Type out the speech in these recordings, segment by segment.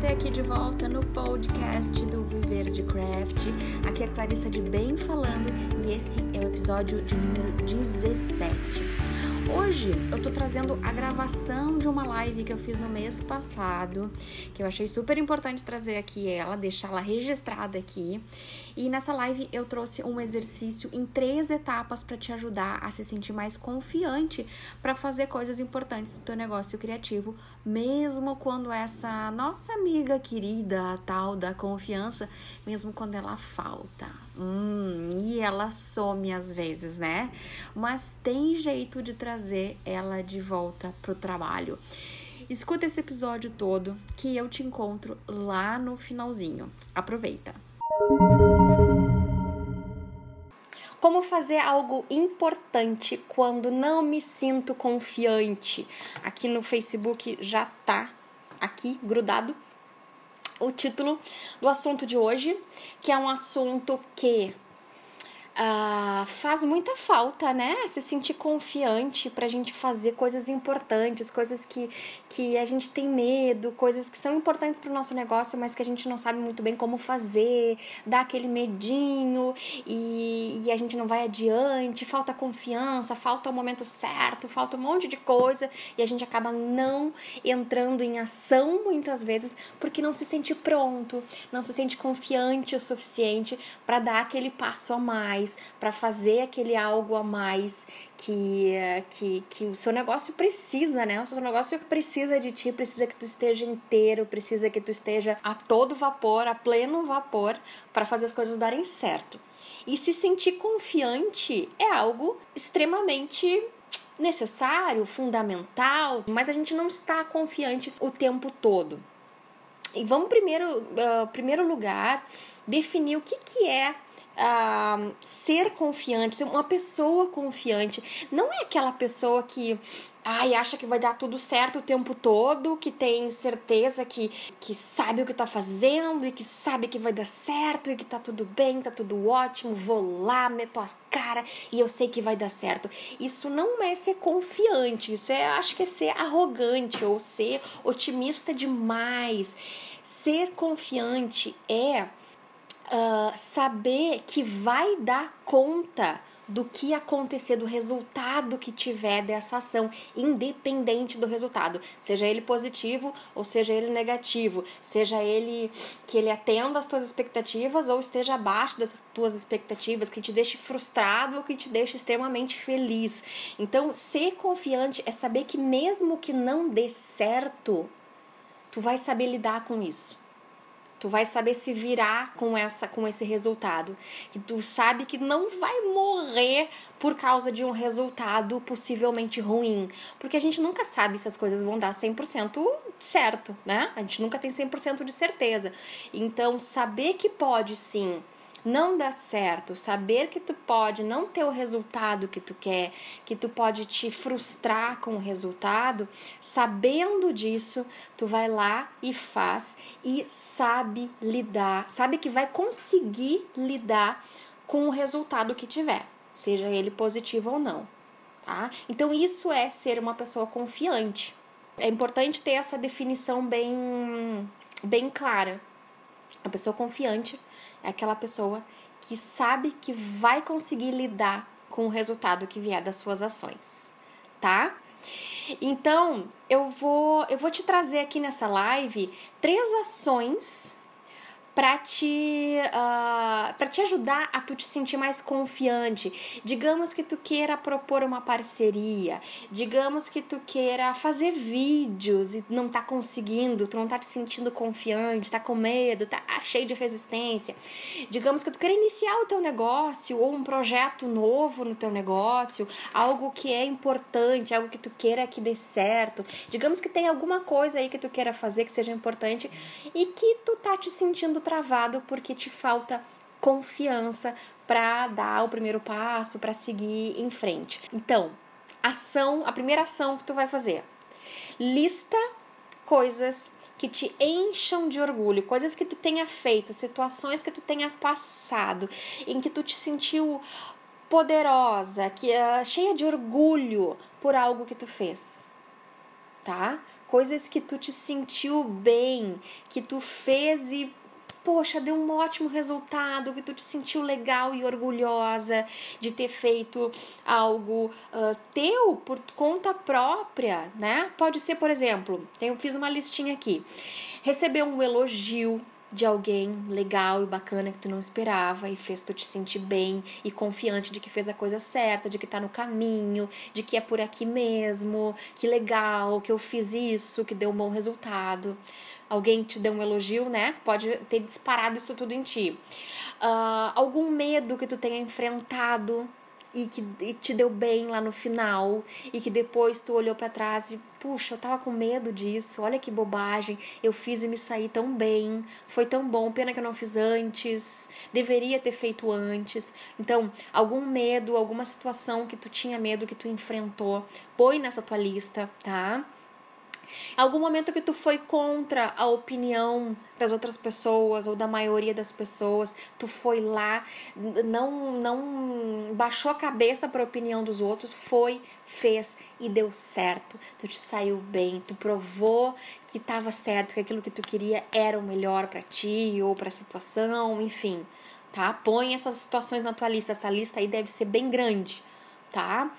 ter aqui de volta no podcast do Viver de Craft. Aqui é Clarissa de Bem falando e esse é o episódio de número 17. Hoje eu tô trazendo a gravação de uma live que eu fiz no mês passado, que eu achei super importante trazer aqui ela, deixá-la registrada aqui. E nessa live eu trouxe um exercício em três etapas para te ajudar a se sentir mais confiante para fazer coisas importantes do teu negócio criativo, mesmo quando essa nossa amiga querida, tal da confiança, mesmo quando ela falta. Hum, ela some às vezes, né? Mas tem jeito de trazer ela de volta pro trabalho. Escuta esse episódio todo que eu te encontro lá no finalzinho. Aproveita! Como fazer algo importante quando não me sinto confiante? Aqui no Facebook já tá aqui grudado o título do assunto de hoje, que é um assunto que Uh, faz muita falta, né? Se sentir confiante pra gente fazer coisas importantes, coisas que, que a gente tem medo, coisas que são importantes pro nosso negócio, mas que a gente não sabe muito bem como fazer, dá aquele medinho e, e a gente não vai adiante, falta confiança, falta o momento certo, falta um monte de coisa e a gente acaba não entrando em ação muitas vezes porque não se sente pronto, não se sente confiante o suficiente para dar aquele passo a mais mais, para fazer aquele algo a mais que, que, que o seu negócio precisa, né? O seu negócio precisa de ti, precisa que tu esteja inteiro, precisa que tu esteja a todo vapor, a pleno vapor, para fazer as coisas darem certo. E se sentir confiante é algo extremamente necessário, fundamental, mas a gente não está confiante o tempo todo. E vamos primeiro, uh, primeiro lugar, definir o que, que é uh, ser confiante, ser uma pessoa confiante. Não é aquela pessoa que ai, acha que vai dar tudo certo o tempo todo, que tem certeza que, que sabe o que tá fazendo e que sabe que vai dar certo e que tá tudo bem, tá tudo ótimo, vou lá, meto a cara e eu sei que vai dar certo. Isso não é ser confiante, isso é, acho que é ser arrogante ou ser otimista demais. Ser confiante é uh, saber que vai dar conta do que acontecer, do resultado que tiver dessa ação, independente do resultado, seja ele positivo ou seja ele negativo, seja ele que ele atenda às tuas expectativas ou esteja abaixo das tuas expectativas, que te deixe frustrado ou que te deixe extremamente feliz. Então, ser confiante é saber que mesmo que não dê certo, tu vai saber lidar com isso. Tu vai saber se virar com essa com esse resultado. Que tu sabe que não vai morrer por causa de um resultado possivelmente ruim, porque a gente nunca sabe se as coisas vão dar 100% certo, né? A gente nunca tem 100% de certeza. Então, saber que pode sim não dá certo, saber que tu pode não ter o resultado que tu quer, que tu pode te frustrar com o resultado, sabendo disso, tu vai lá e faz e sabe lidar, sabe que vai conseguir lidar com o resultado que tiver, seja ele positivo ou não, tá? Então isso é ser uma pessoa confiante. É importante ter essa definição bem bem clara. A pessoa confiante é aquela pessoa que sabe que vai conseguir lidar com o resultado que vier das suas ações, tá? Então, eu vou eu vou te trazer aqui nessa live três ações para te, uh, para te ajudar a tu te sentir mais confiante. Digamos que tu queira propor uma parceria, digamos que tu queira fazer vídeos e não tá conseguindo, tu não tá te sentindo confiante, tá com medo, tá cheio de resistência. Digamos que tu queira iniciar o teu negócio ou um projeto novo no teu negócio, algo que é importante, algo que tu queira que dê certo. Digamos que tem alguma coisa aí que tu queira fazer que seja importante e que tu tá te sentindo travado porque te falta confiança para dar o primeiro passo, para seguir em frente. Então, ação, a primeira ação que tu vai fazer. Lista coisas que te encham de orgulho, coisas que tu tenha feito, situações que tu tenha passado, em que tu te sentiu poderosa, que uh, cheia de orgulho por algo que tu fez, tá? coisas que tu te sentiu bem, que tu fez e poxa, deu um ótimo resultado, que tu te sentiu legal e orgulhosa de ter feito algo uh, teu por conta própria, né? Pode ser, por exemplo, eu fiz uma listinha aqui. Receber um elogio de alguém legal e bacana que tu não esperava e fez tu te sentir bem e confiante de que fez a coisa certa, de que tá no caminho, de que é por aqui mesmo, que legal, que eu fiz isso, que deu um bom resultado alguém te deu um elogio, né? Pode ter disparado isso tudo em ti. Uh, algum medo que tu tenha enfrentado e que te deu bem lá no final e que depois tu olhou para trás e puxa, eu tava com medo disso. Olha que bobagem. Eu fiz e me saí tão bem. Foi tão bom, pena que eu não fiz antes. Deveria ter feito antes. Então, algum medo, alguma situação que tu tinha medo que tu enfrentou, põe nessa tua lista, tá? Algum momento que tu foi contra a opinião das outras pessoas ou da maioria das pessoas, tu foi lá, não não baixou a cabeça para a opinião dos outros, foi, fez e deu certo. Tu te saiu bem, tu provou que estava certo, que aquilo que tu queria era o melhor para ti ou para a situação, enfim, tá? Põe essas situações na tua lista, essa lista aí deve ser bem grande, tá?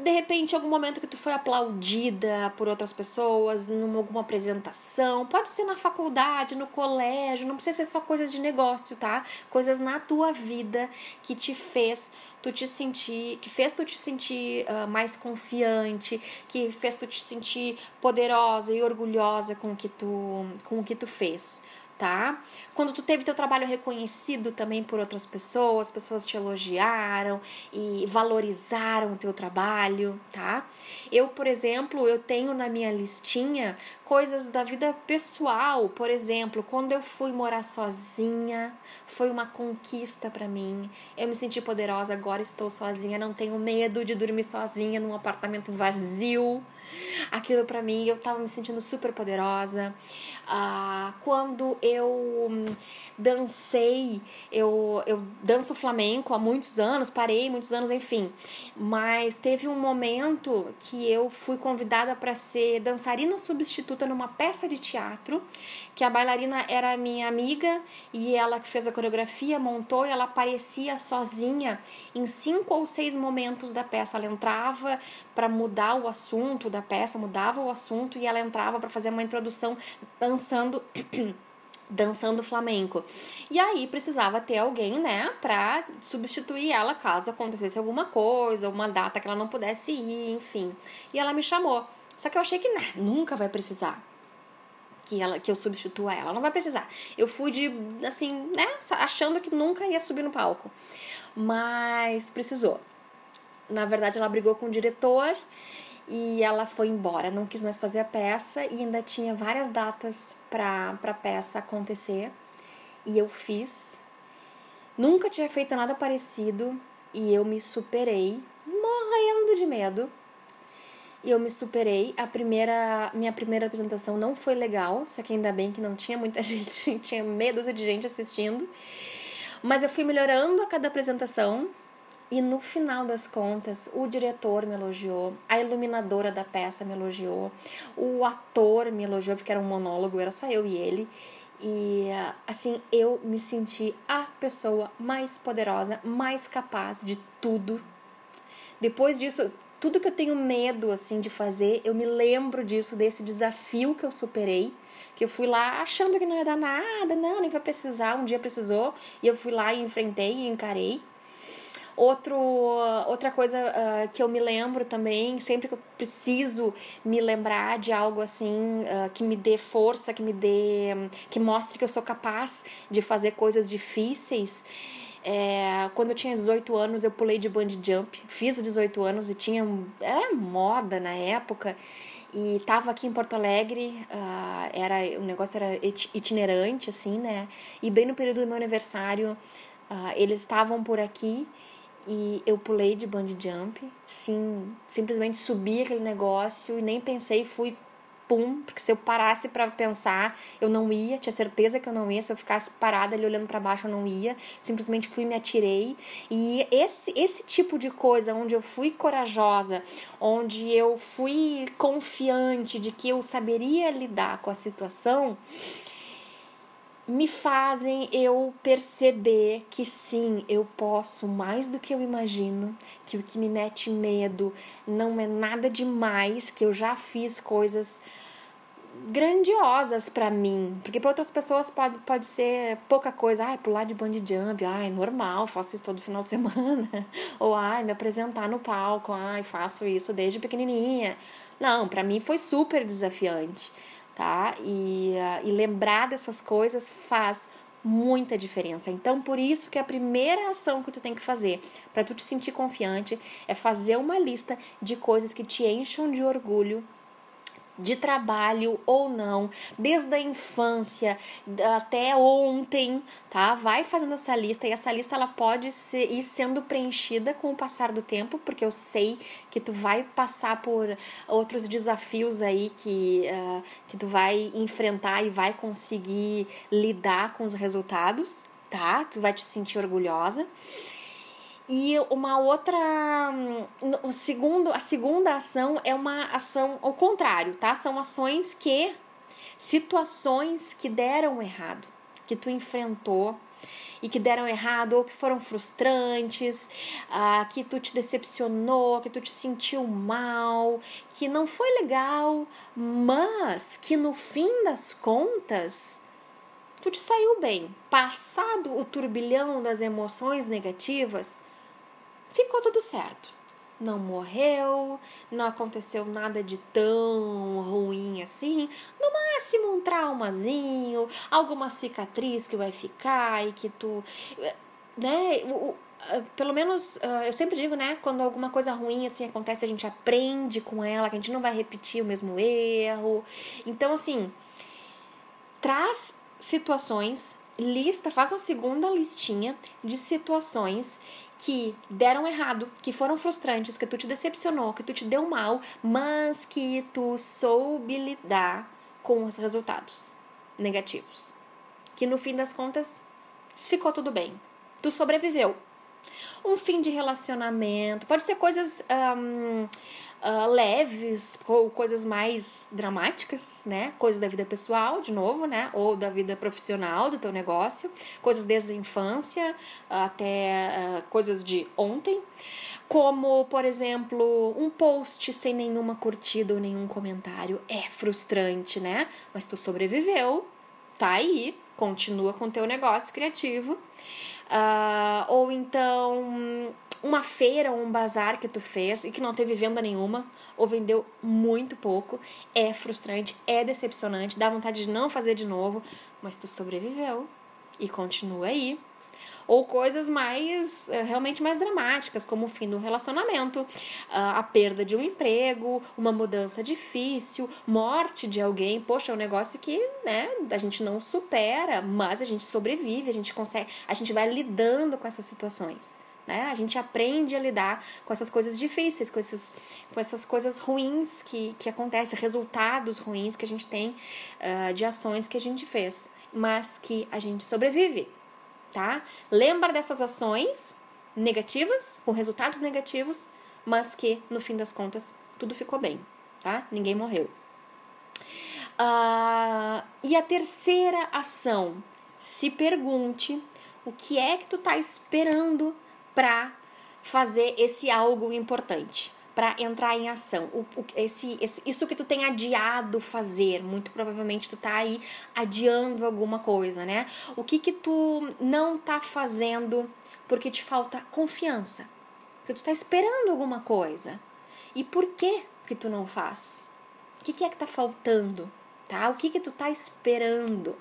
de repente, algum momento que tu foi aplaudida por outras pessoas, em alguma apresentação, pode ser na faculdade, no colégio, não precisa ser só coisas de negócio, tá? Coisas na tua vida que te fez tu te sentir, que fez tu te sentir uh, mais confiante, que fez tu te sentir poderosa e orgulhosa com o que tu, com o que tu fez tá? Quando tu teve teu trabalho reconhecido também por outras pessoas, pessoas te elogiaram e valorizaram o teu trabalho, tá? Eu, por exemplo, eu tenho na minha listinha coisas da vida pessoal, por exemplo, quando eu fui morar sozinha, foi uma conquista para mim. Eu me senti poderosa, agora estou sozinha, não tenho medo de dormir sozinha num apartamento vazio. Aquilo para mim, eu tava me sentindo super poderosa. Ah, quando eu hum, dancei, eu, eu danço flamenco há muitos anos, parei muitos anos, enfim. Mas teve um momento que eu fui convidada para ser dançarina substituta numa peça de teatro, que a bailarina era minha amiga e ela que fez a coreografia, montou e ela aparecia sozinha em cinco ou seis momentos da peça. Ela entrava para mudar o assunto da peça, mudava o assunto e ela entrava para fazer uma introdução dançando dançando flamenco. E aí precisava ter alguém, né, para substituir ela caso acontecesse alguma coisa, alguma data que ela não pudesse ir, enfim. E ela me chamou. Só que eu achei que né, nunca vai precisar que ela que eu substitua ela, não vai precisar. Eu fui de assim, né, achando que nunca ia subir no palco. Mas precisou. Na verdade, ela brigou com o diretor e ela foi embora, não quis mais fazer a peça e ainda tinha várias datas para a peça acontecer. E eu fiz. Nunca tinha feito nada parecido e eu me superei, morrendo de medo. E eu me superei. A primeira, minha primeira apresentação não foi legal, só que ainda bem que não tinha muita gente, tinha medo de gente assistindo. Mas eu fui melhorando a cada apresentação e no final das contas, o diretor me elogiou, a iluminadora da peça me elogiou, o ator me elogiou, porque era um monólogo, era só eu e ele. E assim, eu me senti a pessoa mais poderosa, mais capaz de tudo. Depois disso, tudo que eu tenho medo assim de fazer, eu me lembro disso, desse desafio que eu superei, que eu fui lá achando que não ia dar nada, não, nem vai precisar, um dia precisou, e eu fui lá e enfrentei e encarei. Outro, outra coisa uh, que eu me lembro também, sempre que eu preciso me lembrar de algo assim uh, que me dê força, que me dê. que mostre que eu sou capaz de fazer coisas difíceis. É, quando eu tinha 18 anos, eu pulei de bungee jump. Fiz 18 anos e tinha. Era moda na época. E tava aqui em Porto Alegre, uh, era, o negócio era itinerante, assim, né? E bem no período do meu aniversário, uh, eles estavam por aqui e eu pulei de bungee jump, sim, simplesmente subi aquele negócio e nem pensei, fui papum, porque se eu parasse para pensar, eu não ia, tinha certeza que eu não ia, se eu ficasse parada ali olhando para baixo, eu não ia. Simplesmente fui me atirei. E esse esse tipo de coisa onde eu fui corajosa, onde eu fui confiante de que eu saberia lidar com a situação, me fazem eu perceber que sim, eu posso mais do que eu imagino, que o que me mete medo não é nada demais, que eu já fiz coisas grandiosas para mim, porque para outras pessoas pode, pode ser pouca coisa, ai, pular de bungee jump, ai, normal, faço isso todo final de semana, ou ai, me apresentar no palco, ai, faço isso desde pequenininha. Não, para mim foi super desafiante tá? E, uh, e lembrar dessas coisas faz muita diferença. Então, por isso que a primeira ação que tu tem que fazer para tu te sentir confiante é fazer uma lista de coisas que te encham de orgulho de trabalho ou não, desde a infância até ontem, tá? Vai fazendo essa lista e essa lista ela pode ser, ir sendo preenchida com o passar do tempo, porque eu sei que tu vai passar por outros desafios aí que, uh, que tu vai enfrentar e vai conseguir lidar com os resultados, tá? Tu vai te sentir orgulhosa. E uma outra, o segundo, a segunda ação é uma ação ao contrário, tá? São ações que situações que deram errado, que tu enfrentou e que deram errado ou que foram frustrantes, ah, que tu te decepcionou, que tu te sentiu mal, que não foi legal, mas que no fim das contas tu te saiu bem. Passado o turbilhão das emoções negativas, ficou tudo certo. Não morreu, não aconteceu nada de tão ruim assim. No máximo um traumazinho, alguma cicatriz que vai ficar e que tu. Né? O, pelo menos eu sempre digo, né? Quando alguma coisa ruim assim acontece, a gente aprende com ela, que a gente não vai repetir o mesmo erro. Então, assim, traz situações, lista, faz uma segunda listinha de situações que deram errado, que foram frustrantes, que tu te decepcionou, que tu te deu mal, mas que tu soube lidar com os resultados negativos. Que no fim das contas ficou tudo bem. Tu sobreviveu. Um fim de relacionamento, pode ser coisas uh, leves ou coisas mais dramáticas, né? Coisas da vida pessoal, de novo, né? Ou da vida profissional do teu negócio, coisas desde a infância até uh, coisas de ontem. Como, por exemplo, um post sem nenhuma curtida ou nenhum comentário. É frustrante, né? Mas tu sobreviveu, tá aí, continua com teu negócio criativo. Uh, ou então uma feira ou um bazar que tu fez e que não teve venda nenhuma ou vendeu muito pouco, é frustrante, é decepcionante, dá vontade de não fazer de novo, mas tu sobreviveu e continua aí. Ou coisas mais, eh, realmente mais dramáticas, como o fim do relacionamento, ah, a perda de um emprego, uma mudança difícil, morte de alguém. Poxa, é um negócio que, né, a gente não supera, mas a gente sobrevive, a gente consegue, a gente vai lidando com essas situações. Né? A gente aprende a lidar com essas coisas difíceis, com, esses, com essas coisas ruins que, que acontecem, resultados ruins que a gente tem uh, de ações que a gente fez, mas que a gente sobrevive, tá? Lembra dessas ações negativas, com resultados negativos, mas que no fim das contas tudo ficou bem, tá? Ninguém morreu. Uh, e a terceira ação, se pergunte o que é que tu tá esperando para fazer esse algo importante, para entrar em ação. O, o, esse, esse, isso que tu tem adiado fazer, muito provavelmente tu tá aí adiando alguma coisa, né? O que que tu não tá fazendo porque te falta confiança? Porque tu tá esperando alguma coisa. E por que que tu não faz? O que, que é que tá faltando? Tá? O que que tu tá esperando?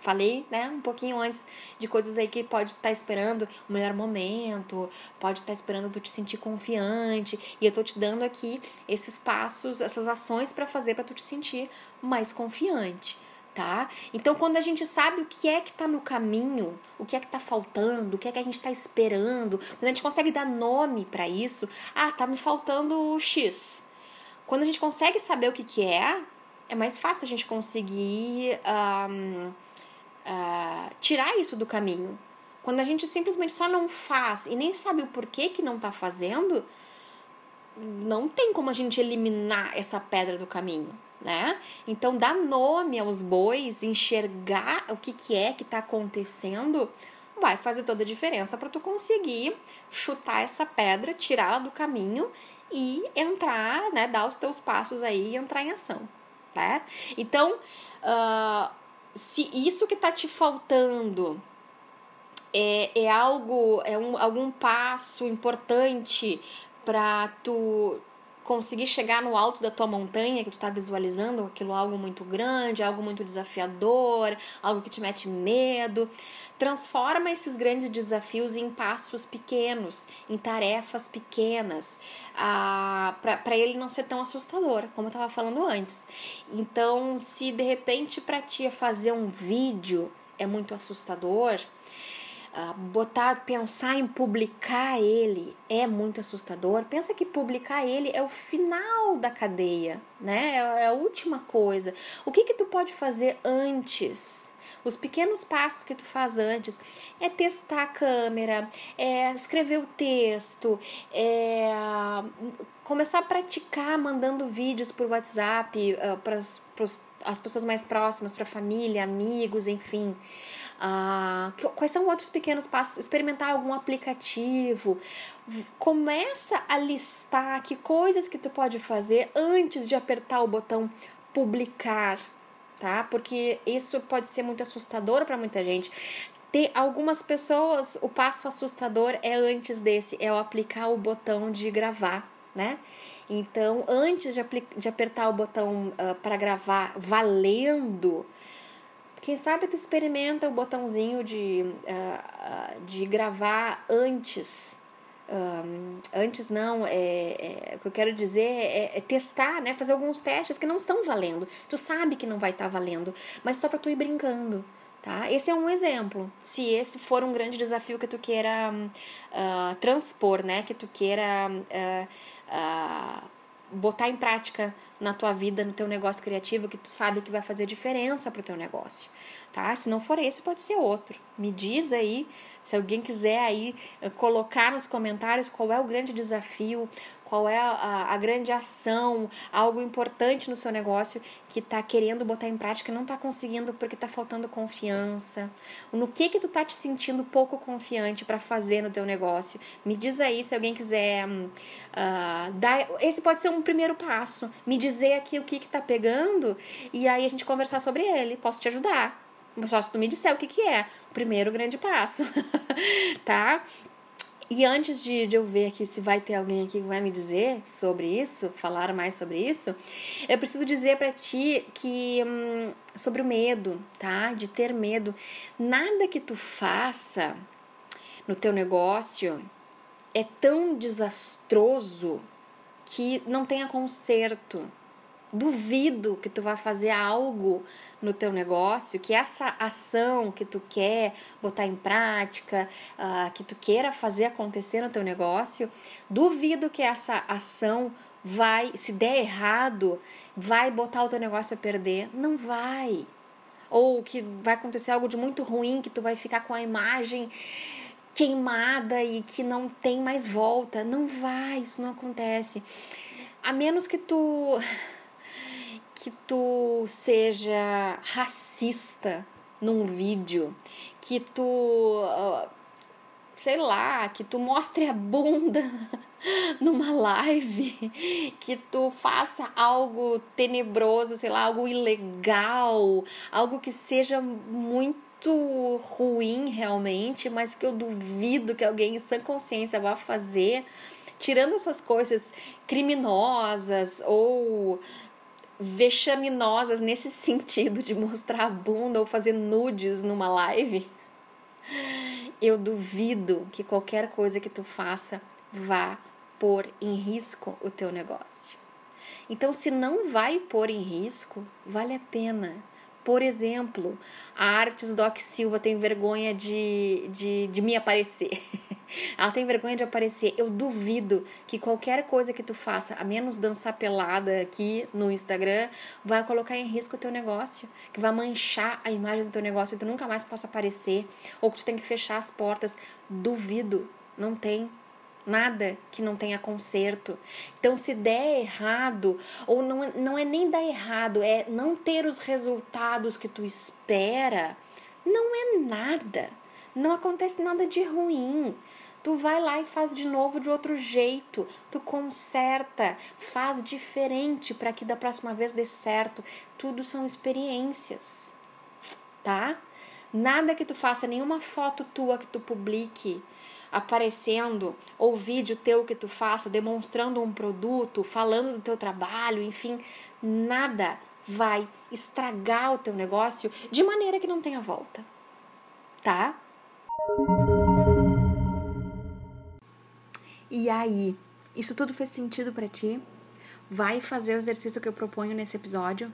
Falei, né, um pouquinho antes de coisas aí que pode estar esperando o melhor momento, pode estar esperando tu te sentir confiante, e eu tô te dando aqui esses passos, essas ações para fazer para tu te sentir mais confiante, tá? Então, quando a gente sabe o que é que tá no caminho, o que é que tá faltando, o que é que a gente tá esperando, quando a gente consegue dar nome para isso, ah, tá me faltando X. Quando a gente consegue saber o que que é, é mais fácil a gente conseguir um, uh, tirar isso do caminho. Quando a gente simplesmente só não faz e nem sabe o porquê que não está fazendo, não tem como a gente eliminar essa pedra do caminho, né? Então, dar nome aos bois, enxergar o que, que é que está acontecendo, vai fazer toda a diferença para tu conseguir chutar essa pedra, tirá-la do caminho e entrar, né? Dar os teus passos aí e entrar em ação, tá? Então, uh, se isso que tá te faltando é, é algo, é um, algum passo importante para tu conseguir chegar no alto da tua montanha que tu está visualizando, aquilo algo muito grande, algo muito desafiador, algo que te mete medo. Transforma esses grandes desafios em passos pequenos, em tarefas pequenas, ah, para ele não ser tão assustador, como eu estava falando antes. Então, se de repente para ti fazer um vídeo é muito assustador, Uh, botar, pensar em publicar ele é muito assustador. Pensa que publicar ele é o final da cadeia, né? É, é a última coisa. O que que tu pode fazer antes? Os pequenos passos que tu faz antes é testar a câmera, é escrever o texto, é começar a praticar mandando vídeos por WhatsApp uh, para as pessoas mais próximas, para família, amigos, enfim. Ah, quais são outros pequenos passos? Experimentar algum aplicativo. Começa a listar que coisas que tu pode fazer antes de apertar o botão publicar, tá? Porque isso pode ser muito assustador para muita gente. Tem algumas pessoas, o passo assustador é antes desse, é o aplicar o botão de gravar, né? Então, antes de, de apertar o botão uh, ah, para gravar valendo, quem sabe tu experimenta o botãozinho de, uh, de gravar antes. Antes não, é, é, o que eu quero dizer é, é, testar, né? Fazer alguns testes que não estão valendo. Tu sabe que não vai estar tá valendo, mas só para tu ir brincando. Tá? Esse é um exemplo. Se esse for um grande desafio que tu queira uh, transpor, né? Que tu queira uh, uh, botar em prática na tua vida, no teu negócio criativo, que tu sabe que vai fazer diferença pro teu negócio, tá? Se não for esse, pode ser outro. Me diz aí, se alguém quiser aí eh, colocar nos comentários qual é o grande desafio, qual é a, a, grande ação, algo importante no seu negócio que está querendo botar em prática e não está conseguindo porque está faltando confiança. No que que tu tá te sentindo pouco confiante para fazer no teu negócio? Me diz aí se alguém quiser uh, dar. Esse pode ser um primeiro passo. Me dizer aqui o que que tá pegando e aí a gente conversar sobre ele. Posso te ajudar. Só se tu me disser o que que é. Primeiro grande passo, tá? E antes de, de eu ver aqui se vai ter alguém aqui que vai me dizer sobre isso, falar mais sobre isso, eu preciso dizer para ti que hum, sobre o medo, tá? De ter medo. Nada que tu faça no teu negócio é tão desastroso que não tenha conserto. Duvido que tu vá fazer algo no teu negócio, que essa ação que tu quer botar em prática, uh, que tu queira fazer acontecer no teu negócio, duvido que essa ação vai, se der errado, vai botar o teu negócio a perder. Não vai. Ou que vai acontecer algo de muito ruim, que tu vai ficar com a imagem queimada e que não tem mais volta. Não vai, isso não acontece. A menos que tu que tu seja racista num vídeo, que tu, sei lá, que tu mostre a bunda numa live, que tu faça algo tenebroso, sei lá, algo ilegal, algo que seja muito ruim realmente, mas que eu duvido que alguém em sã consciência vá fazer, tirando essas coisas criminosas ou vexaminosas nesse sentido de mostrar a bunda ou fazer nudes numa live, eu duvido que qualquer coisa que tu faça vá pôr em risco o teu negócio. Então, se não vai pôr em risco, vale a pena. Por exemplo, a Artes Doc Silva tem vergonha de, de, de me aparecer. Ela tem vergonha de aparecer. Eu duvido que qualquer coisa que tu faça, a menos dançar pelada aqui no Instagram, vai colocar em risco o teu negócio, que vai manchar a imagem do teu negócio e tu nunca mais possa aparecer, ou que tu tem que fechar as portas. Duvido. Não tem nada que não tenha conserto. Então, se der errado, ou não, não é nem dar errado, é não ter os resultados que tu espera, não é nada. Não acontece nada de ruim. Tu vai lá e faz de novo de outro jeito. Tu conserta, faz diferente para que da próxima vez dê certo. Tudo são experiências, tá? Nada que tu faça, nenhuma foto tua que tu publique aparecendo, ou vídeo teu que tu faça demonstrando um produto, falando do teu trabalho, enfim, nada vai estragar o teu negócio de maneira que não tenha volta. Tá? E aí, isso tudo fez sentido para ti? Vai fazer o exercício que eu proponho nesse episódio?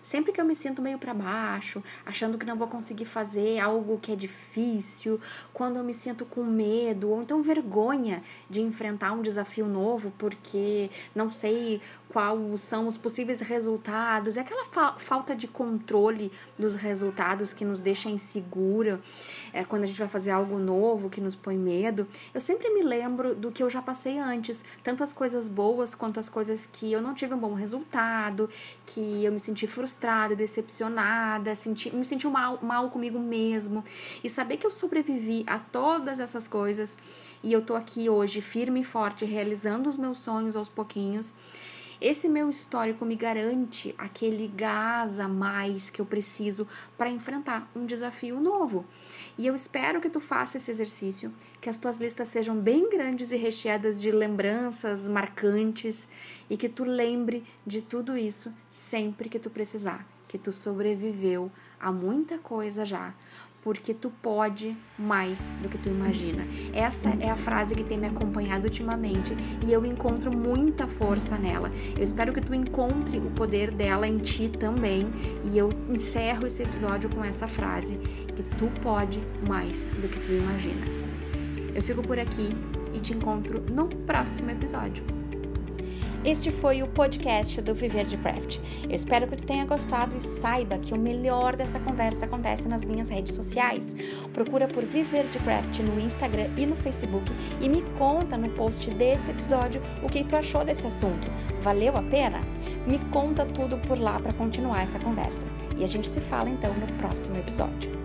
Sempre que eu me sinto meio para baixo, achando que não vou conseguir fazer algo que é difícil, quando eu me sinto com medo ou então vergonha de enfrentar um desafio novo porque não sei quais são os possíveis resultados, é aquela fa falta de controle dos resultados que nos deixa insegura, é, quando a gente vai fazer algo novo que nos põe medo. Eu sempre me lembro do que eu já passei antes, tanto as coisas boas quanto as coisas que eu não tive um bom resultado, que eu me senti frustrada, decepcionada, senti, me senti mal, mal comigo mesmo. E saber que eu sobrevivi a todas essas coisas e eu tô aqui hoje firme e forte, realizando os meus sonhos aos pouquinhos esse meu histórico me garante aquele gás a mais que eu preciso para enfrentar um desafio novo. E eu espero que tu faça esse exercício, que as tuas listas sejam bem grandes e recheadas de lembranças marcantes e que tu lembre de tudo isso sempre que tu precisar, que tu sobreviveu a muita coisa já, porque tu pode mais do que tu imagina. Essa é a frase que tem me acompanhado ultimamente e eu encontro muita força nela. Eu espero que tu encontre o poder dela em ti também e eu encerro esse episódio com essa frase que tu pode mais do que tu imagina. Eu fico por aqui e te encontro no próximo episódio. Este foi o podcast do Viver de Craft. Eu espero que tu tenha gostado e saiba que o melhor dessa conversa acontece nas minhas redes sociais. Procura por Viver de Craft no Instagram e no Facebook e me conta no post desse episódio o que tu achou desse assunto. Valeu a pena? Me conta tudo por lá para continuar essa conversa. E a gente se fala então no próximo episódio.